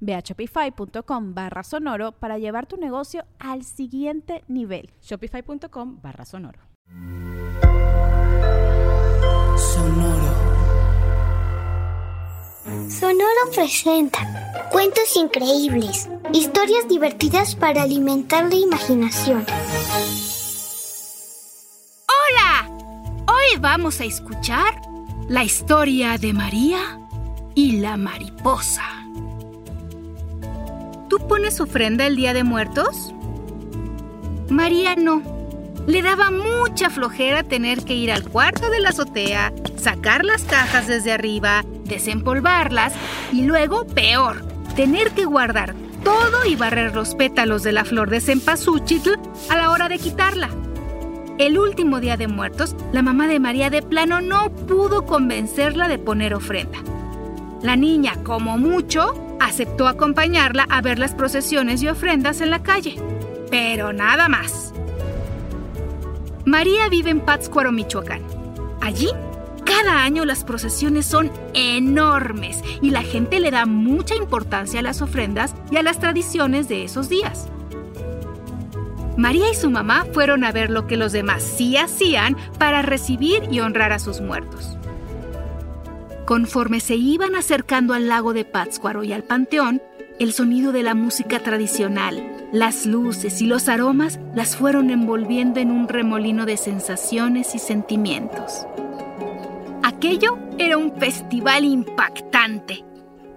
Ve a shopify.com barra sonoro para llevar tu negocio al siguiente nivel. Shopify.com barra sonoro. Sonoro. Sonoro presenta cuentos increíbles, historias divertidas para alimentar la imaginación. ¡Hola! Hoy vamos a escuchar la historia de María y la mariposa. ¿Tú pones ofrenda el Día de Muertos? María no. Le daba mucha flojera tener que ir al cuarto de la azotea, sacar las cajas desde arriba, desempolvarlas y luego, peor, tener que guardar todo y barrer los pétalos de la flor de cempasúchil a la hora de quitarla. El último día de muertos, la mamá de María de plano no pudo convencerla de poner ofrenda. La niña, como mucho, aceptó acompañarla a ver las procesiones y ofrendas en la calle. Pero nada más. María vive en Pátzcuaro, Michoacán. Allí, cada año las procesiones son enormes y la gente le da mucha importancia a las ofrendas y a las tradiciones de esos días. María y su mamá fueron a ver lo que los demás sí hacían para recibir y honrar a sus muertos. Conforme se iban acercando al lago de Pátzcuaro y al panteón, el sonido de la música tradicional, las luces y los aromas las fueron envolviendo en un remolino de sensaciones y sentimientos. Aquello era un festival impactante.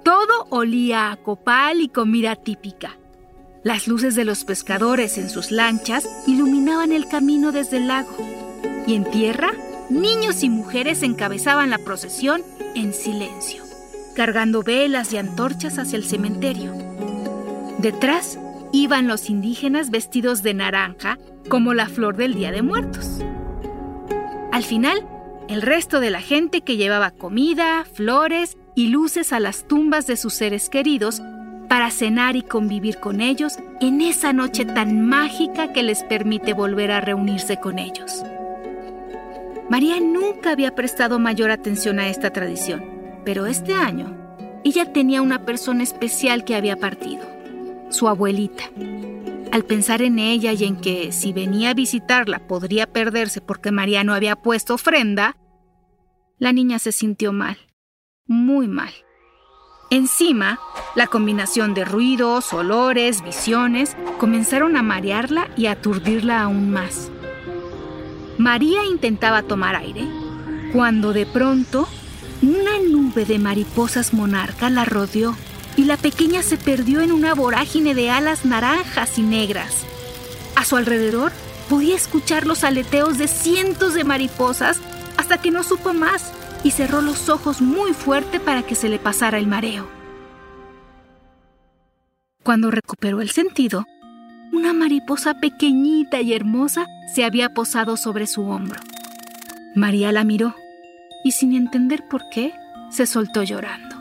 Todo olía a copal y comida típica. Las luces de los pescadores en sus lanchas iluminaban el camino desde el lago. Y en tierra, niños y mujeres encabezaban la procesión en silencio, cargando velas y antorchas hacia el cementerio. Detrás iban los indígenas vestidos de naranja como la flor del Día de Muertos. Al final, el resto de la gente que llevaba comida, flores y luces a las tumbas de sus seres queridos para cenar y convivir con ellos en esa noche tan mágica que les permite volver a reunirse con ellos. María nunca había prestado mayor atención a esta tradición, pero este año ella tenía una persona especial que había partido, su abuelita. Al pensar en ella y en que si venía a visitarla podría perderse porque María no había puesto ofrenda, la niña se sintió mal, muy mal. Encima, la combinación de ruidos, olores, visiones comenzaron a marearla y aturdirla aún más. María intentaba tomar aire cuando de pronto una nube de mariposas monarca la rodeó y la pequeña se perdió en una vorágine de alas naranjas y negras. A su alrededor podía escuchar los aleteos de cientos de mariposas hasta que no supo más y cerró los ojos muy fuerte para que se le pasara el mareo. Cuando recuperó el sentido, una mariposa pequeñita y hermosa se había posado sobre su hombro. María la miró y sin entender por qué, se soltó llorando.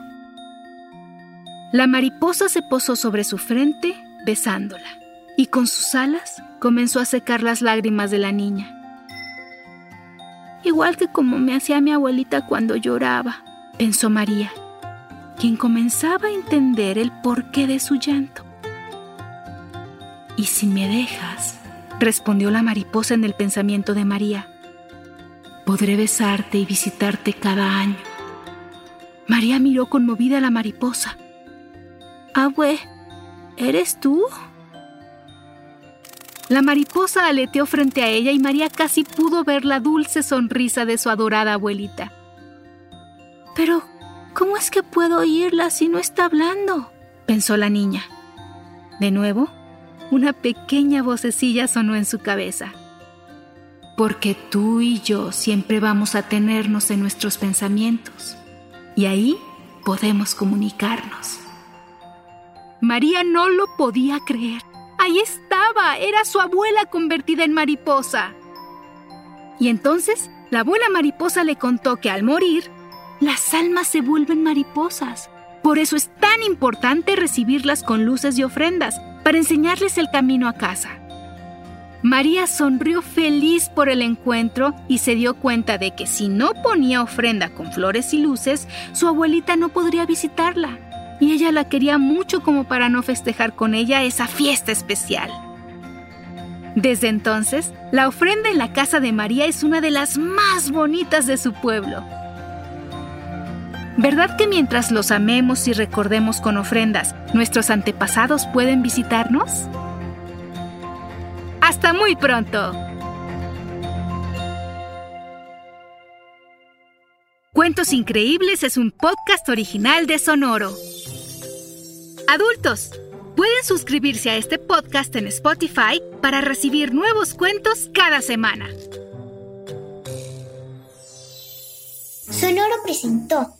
La mariposa se posó sobre su frente, besándola, y con sus alas comenzó a secar las lágrimas de la niña. Igual que como me hacía mi abuelita cuando lloraba, pensó María, quien comenzaba a entender el porqué de su llanto. ¿Y si me dejas? respondió la mariposa en el pensamiento de María. Podré besarte y visitarte cada año. María miró conmovida a la mariposa. Abue, ¿eres tú? La mariposa aleteó frente a ella y María casi pudo ver la dulce sonrisa de su adorada abuelita. Pero, ¿cómo es que puedo oírla si no está hablando? pensó la niña. De nuevo, una pequeña vocecilla sonó en su cabeza. Porque tú y yo siempre vamos a tenernos en nuestros pensamientos y ahí podemos comunicarnos. María no lo podía creer. Ahí estaba, era su abuela convertida en mariposa. Y entonces la abuela mariposa le contó que al morir, las almas se vuelven mariposas. Por eso es tan importante recibirlas con luces y ofrendas, para enseñarles el camino a casa. María sonrió feliz por el encuentro y se dio cuenta de que si no ponía ofrenda con flores y luces, su abuelita no podría visitarla. Y ella la quería mucho como para no festejar con ella esa fiesta especial. Desde entonces, la ofrenda en la casa de María es una de las más bonitas de su pueblo. ¿Verdad que mientras los amemos y recordemos con ofrendas, nuestros antepasados pueden visitarnos? Hasta muy pronto. Cuentos Increíbles es un podcast original de Sonoro. Adultos, pueden suscribirse a este podcast en Spotify para recibir nuevos cuentos cada semana. Sonoro presentó